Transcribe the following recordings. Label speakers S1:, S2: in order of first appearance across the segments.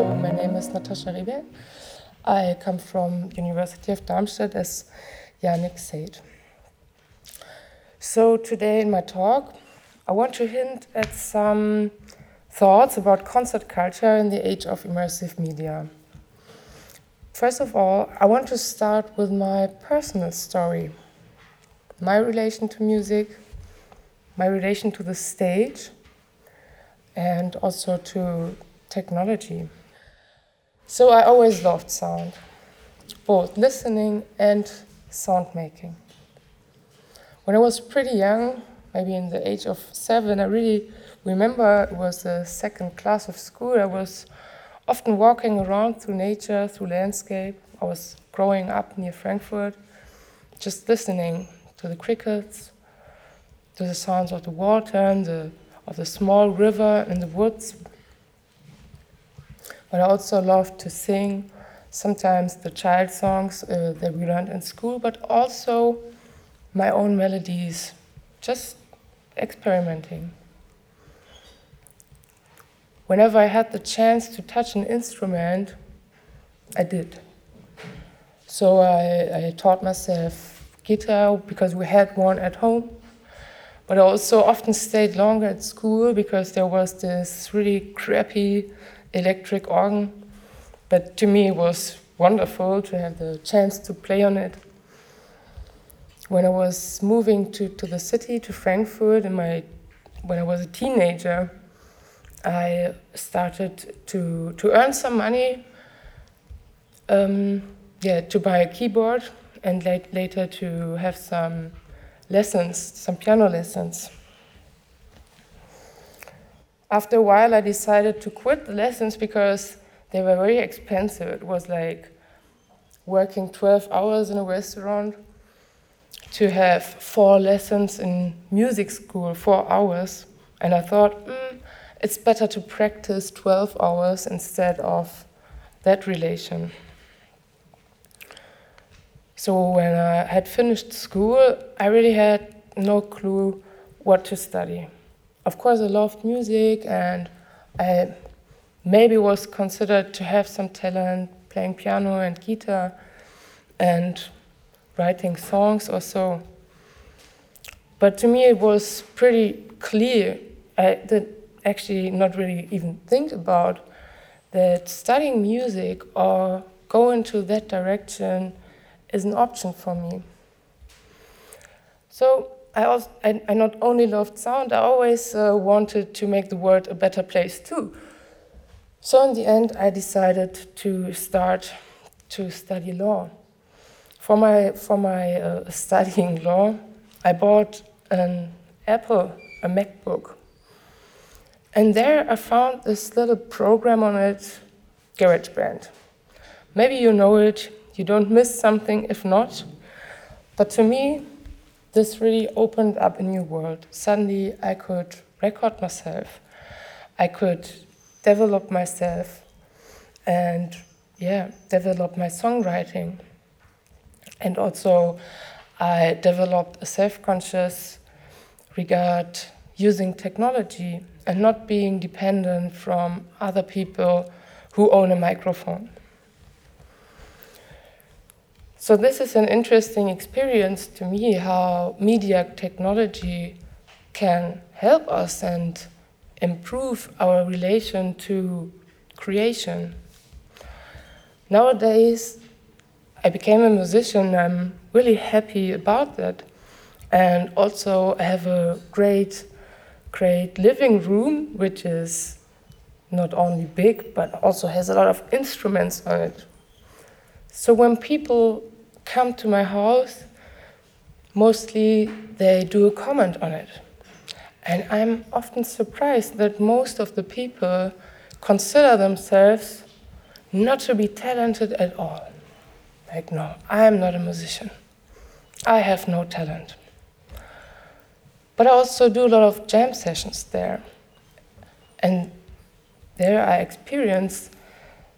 S1: So my name is Natasha Rehberg. I come from University of Darmstadt, as Yannick said. So today in my talk, I want to hint at some thoughts about concert culture in the age of immersive media. First of all, I want to start with my personal story, my relation to music, my relation to the stage, and also to technology. So I always loved sound, both listening and sound making. When I was pretty young, maybe in the age of seven, I really remember it was the second class of school. I was often walking around through nature, through landscape. I was growing up near Frankfurt, just listening to the crickets, to the sounds of the water and the, of the small river in the woods. But I also loved to sing, sometimes the child songs uh, that we learned in school, but also my own melodies, just experimenting. Whenever I had the chance to touch an instrument, I did. So I, I taught myself guitar because we had one at home. But I also often stayed longer at school because there was this really crappy electric organ. But to me, it was wonderful to have the chance to play on it. When I was moving to, to the city, to Frankfurt, in my, when I was a teenager, I started to, to earn some money, um, yeah, to buy a keyboard and late, later to have some lessons, some piano lessons. After a while, I decided to quit the lessons because they were very expensive. It was like working 12 hours in a restaurant to have four lessons in music school, four hours. And I thought, mm, it's better to practice 12 hours instead of that relation. So when I had finished school, I really had no clue what to study. Of course, I loved music and I maybe was considered to have some talent playing piano and guitar and writing songs or so. But to me, it was pretty clear. I did actually not really even think about that studying music or go into that direction is an option for me. So I, also, I, I not only loved sound, I always uh, wanted to make the world a better place too. So in the end, I decided to start to study law. For my, for my uh, studying law, I bought an Apple, a MacBook. And there I found this little program on it, GarageBand. Maybe you know it, you don't miss something if not. But to me, this really opened up a new world. Suddenly I could record myself, I could develop myself, and yeah, develop my songwriting. And also, I developed a self conscious regard using technology and not being dependent from other people who own a microphone. So, this is an interesting experience to me how media technology can help us and improve our relation to creation. Nowadays, I became a musician. I'm really happy about that. And also, I have a great great living room, which is not only big but also has a lot of instruments on it. So when people come to my house, mostly they do a comment on it. And I'm often surprised that most of the people consider themselves not to be talented at all. Like, no, I am not a musician. I have no talent. But I also do a lot of jam sessions there. And there I experience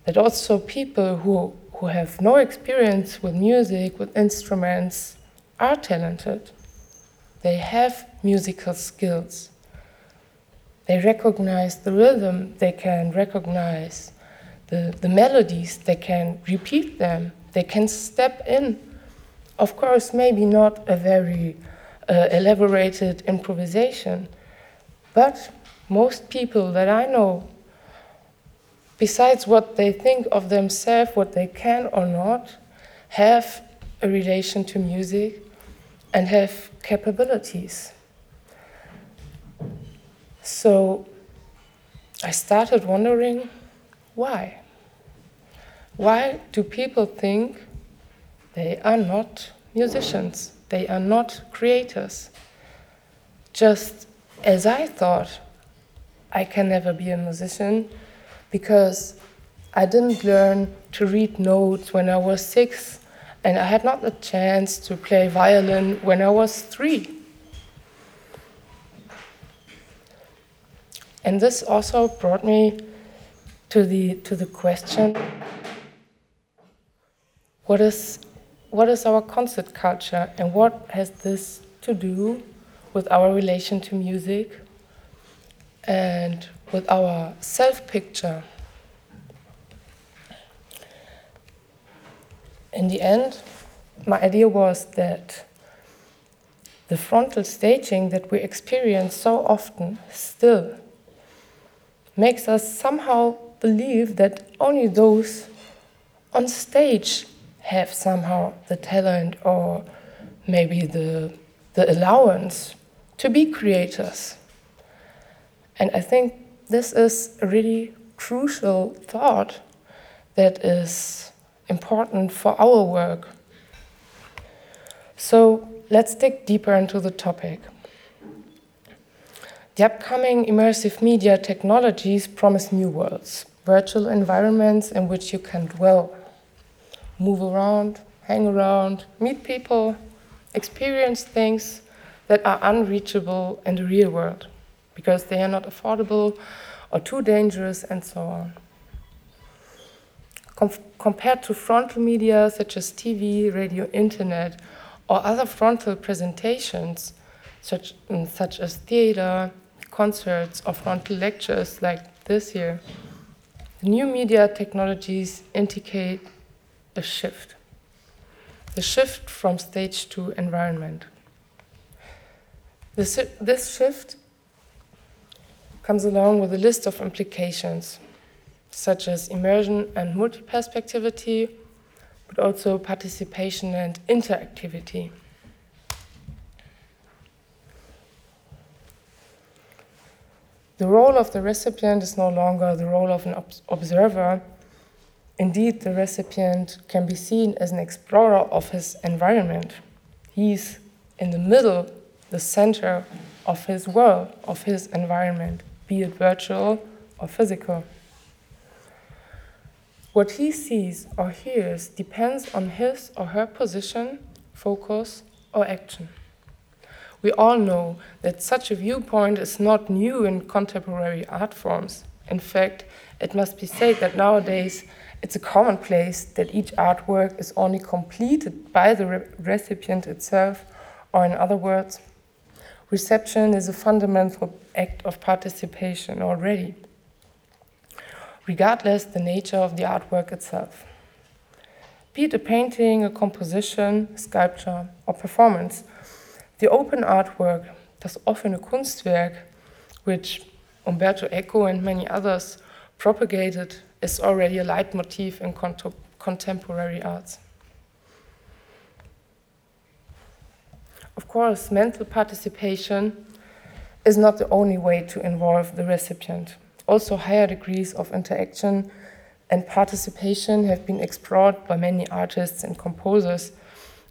S1: that also people who, who have no experience with music, with instruments, are talented. They have musical skills. They recognize the rhythm, they can recognize the, the melodies, they can repeat them, they can step in. Of course, maybe not a very uh, elaborated improvisation, but most people that I know, besides what they think of themselves, what they can or not, have a relation to music and have capabilities. So I started wondering why? Why do people think they are not musicians? They are not creators. Just as I thought I can never be a musician because I didn't learn to read notes when I was six, and I had not the chance to play violin when I was three. And this also brought me to the, to the question what is, what is our concert culture and what has this to do with our relation to music and with our self picture? In the end, my idea was that the frontal staging that we experience so often still makes us somehow believe that only those on stage have somehow the talent or maybe the, the allowance to be creators. And I think this is a really crucial thought that is important for our work. So let's dig deeper into the topic. The upcoming immersive media technologies promise new worlds, virtual environments in which you can dwell, move around, hang around, meet people, experience things that are unreachable in the real world because they are not affordable or too dangerous and so on. Com compared to frontal media such as TV, radio, internet, or other frontal presentations such, um, such as theater, concerts or frontal lectures like this year, the new media technologies indicate a shift. The shift from stage to environment. This, this shift comes along with a list of implications, such as immersion and multi-perspectivity, but also participation and interactivity. The role of the recipient is no longer the role of an observer. Indeed, the recipient can be seen as an explorer of his environment. He's in the middle, the center of his world, of his environment, be it virtual or physical. What he sees or hears depends on his or her position, focus, or action. We all know that such a viewpoint is not new in contemporary art forms. In fact, it must be said that nowadays it's a commonplace that each artwork is only completed by the re recipient itself, or in other words, reception is a fundamental act of participation already, regardless the nature of the artwork itself. Be it a painting, a composition, sculpture, or performance, the open artwork, das offene Kunstwerk, which Umberto Eco and many others propagated, is already a leitmotif in contemporary arts. Of course, mental participation is not the only way to involve the recipient. Also, higher degrees of interaction and participation have been explored by many artists and composers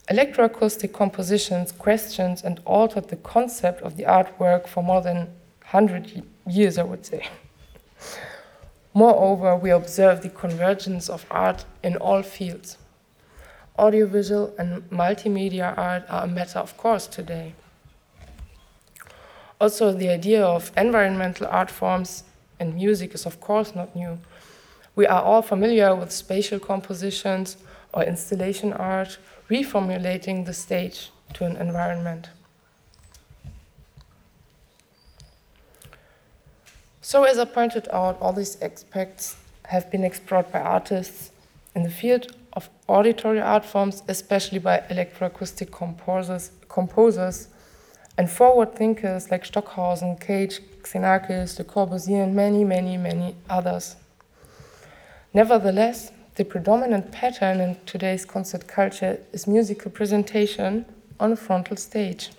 S1: Electroacoustic compositions questioned and altered the concept of the artwork for more than 100 years, I would say. Moreover, we observe the convergence of art in all fields. Audiovisual and multimedia art are a matter of course today. Also, the idea of environmental art forms and music is, of course, not new. We are all familiar with spatial compositions or installation art, reformulating the stage to an environment. So, as I pointed out, all these aspects have been explored by artists in the field of auditory art forms, especially by electroacoustic composers, composers and forward thinkers like Stockhausen, Cage, Xenakis, Le Corbusier, and many, many, many others. Nevertheless, the predominant pattern in today's concert culture is musical presentation on a frontal stage.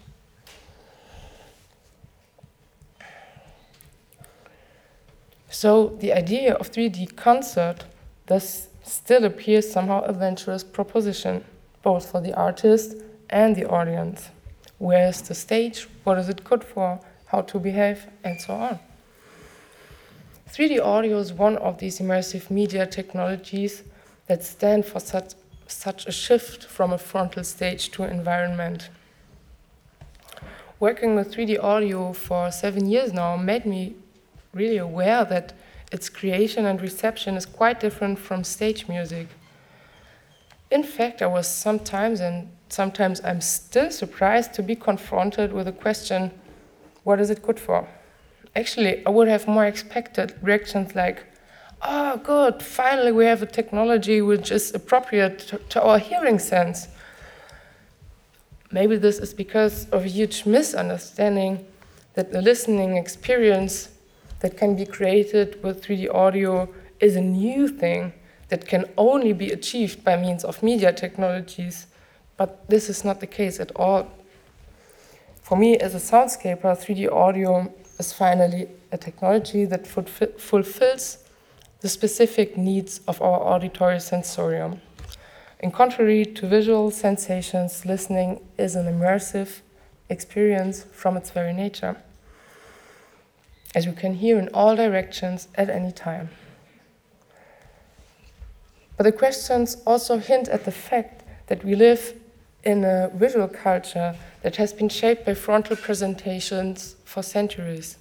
S1: So the idea of 3D concert thus still appears somehow a venturous proposition, both for the artist and the audience. Where is the stage? What is it good for? How to behave? And so on. 3D audio is one of these immersive media technologies that stand for such, such a shift from a frontal stage to environment. Working with 3D audio for seven years now made me really aware that its creation and reception is quite different from stage music. In fact, I was sometimes, and sometimes I'm still surprised to be confronted with the question what is it good for? Actually, I would have more expected reactions like, oh, good, finally we have a technology which is appropriate to, to our hearing sense. Maybe this is because of a huge misunderstanding that the listening experience that can be created with 3D audio is a new thing that can only be achieved by means of media technologies. But this is not the case at all. For me, as a soundscaper, 3D audio is finally a technology that fulfills the specific needs of our auditory sensorium. In contrary to visual sensations, listening is an immersive experience from its very nature as you can hear in all directions at any time. But the questions also hint at the fact that we live in a visual culture that has been shaped by frontal presentations for centuries.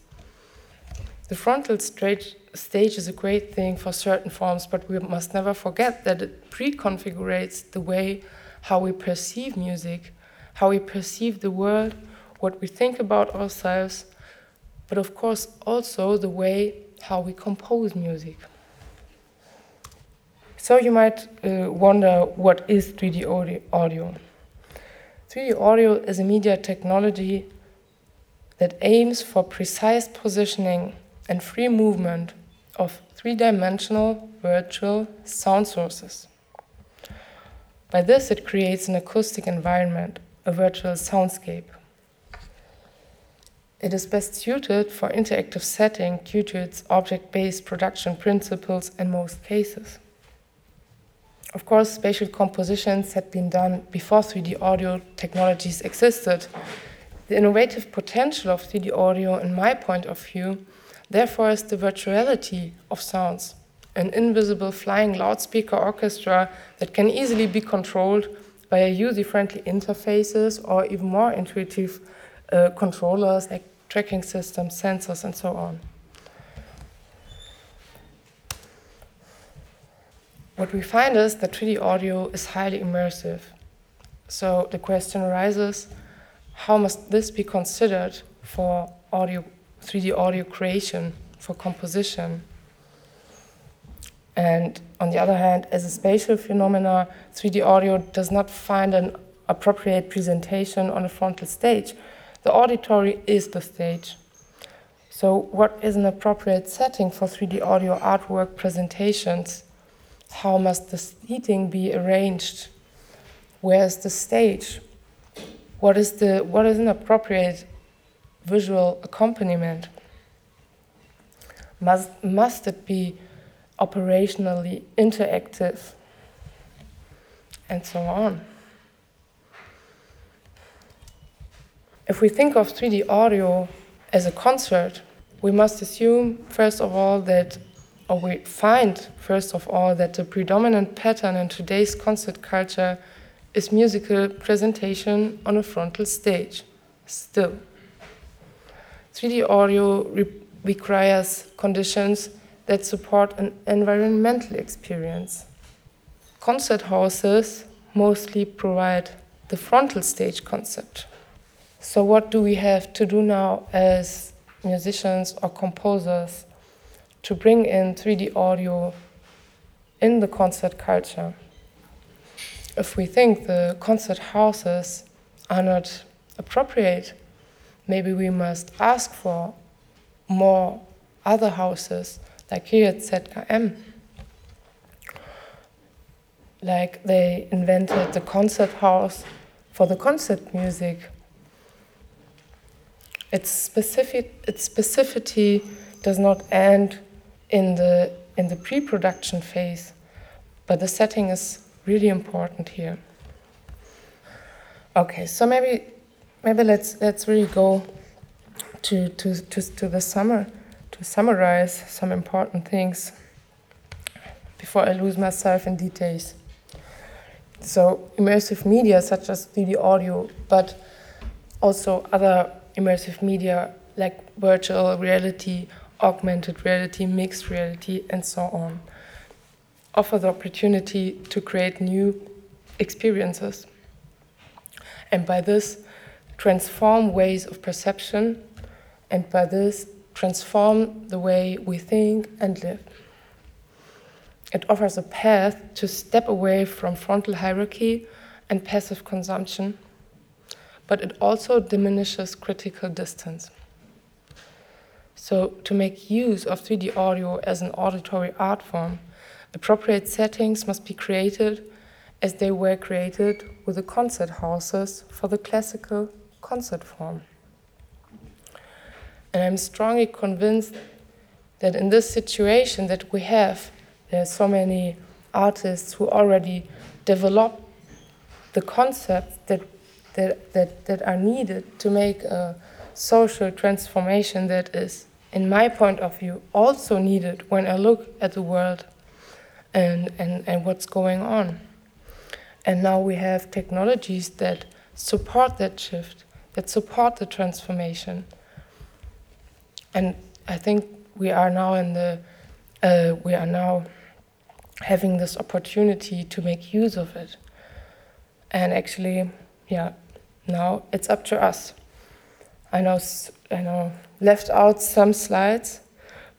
S1: The frontal stage, stage is a great thing for certain forms, but we must never forget that it preconfigurates the way how we perceive music, how we perceive the world, what we think about ourselves, but of course also the way how we compose music. So you might uh, wonder what is 3D audio? 3D audio is a media technology that aims for precise positioning and free movement of three dimensional virtual sound sources. By this, it creates an acoustic environment, a virtual soundscape. It is best suited for interactive setting due to its object-based production principles in most cases. Of course, spatial compositions had been done before 3D audio technologies existed. The innovative potential of 3D audio, in my point of view, therefore is the virtuality of sounds, an invisible flying loudspeaker orchestra that can easily be controlled by user-friendly interfaces or even more intuitive uh, controllers like tracking systems, sensors, and so on. What we find is that 3D audio is highly immersive. So the question arises how must this be considered for audio, 3D audio creation, for composition? And on the other hand, as a spatial phenomena, 3D audio does not find an appropriate presentation on a frontal stage the auditory is the stage. So, what is an appropriate setting for 3D audio artwork presentations? How must the seating be arranged? Where is the stage? What is, the, what is an appropriate visual accompaniment? Must, must it be operationally interactive? And so on. If we think of 3D audio as a concert, we must assume, first of all, that, or we find, first of all, that the predominant pattern in today's concert culture is musical presentation on a frontal stage. Still. 3D audio re requires conditions that support an environmental experience. Concert houses mostly provide the frontal stage concept. So, what do we have to do now as musicians or composers to bring in 3D audio in the concert culture. If we think the concert houses are not appropriate, maybe we must ask for more other houses, like here at ZKM. Like they invented the concert house for the concert music. Its specific its specificity does not end in the in the pre-production phase, but the setting is really important here. Okay, so maybe maybe let's let's really go to to to, to the summer to summarize some important things before I lose myself in details. So immersive media such as 3D audio, but also other immersive media like virtual reality, augmented reality, mixed reality, and so on, offer the opportunity to create new experiences. And by this, transform ways of perception, and by this, transform the way we think and live. It offers a path to step away from frontal hierarchy and passive consumption, but it also diminishes critical distance. So, to make use of 3D audio as an auditory art form, appropriate settings must be created as they were created with the concert houses for the classical concert form. And I'm strongly convinced that in this situation that we have, there are so many artists who already develop the concept that, that, that, that are needed to make a social transformation that is in my point of view, also needed when I look at the world and, and, and what's going on. And now we have technologies that support that shift, that support the transformation. And I think we are now in the, uh, we are now having this opportunity to make use of it. And actually, yeah, now it's up to us. I know, I know left out some slides,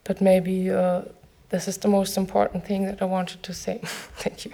S1: but maybe uh, this is the most important thing that I wanted to say. Thank you.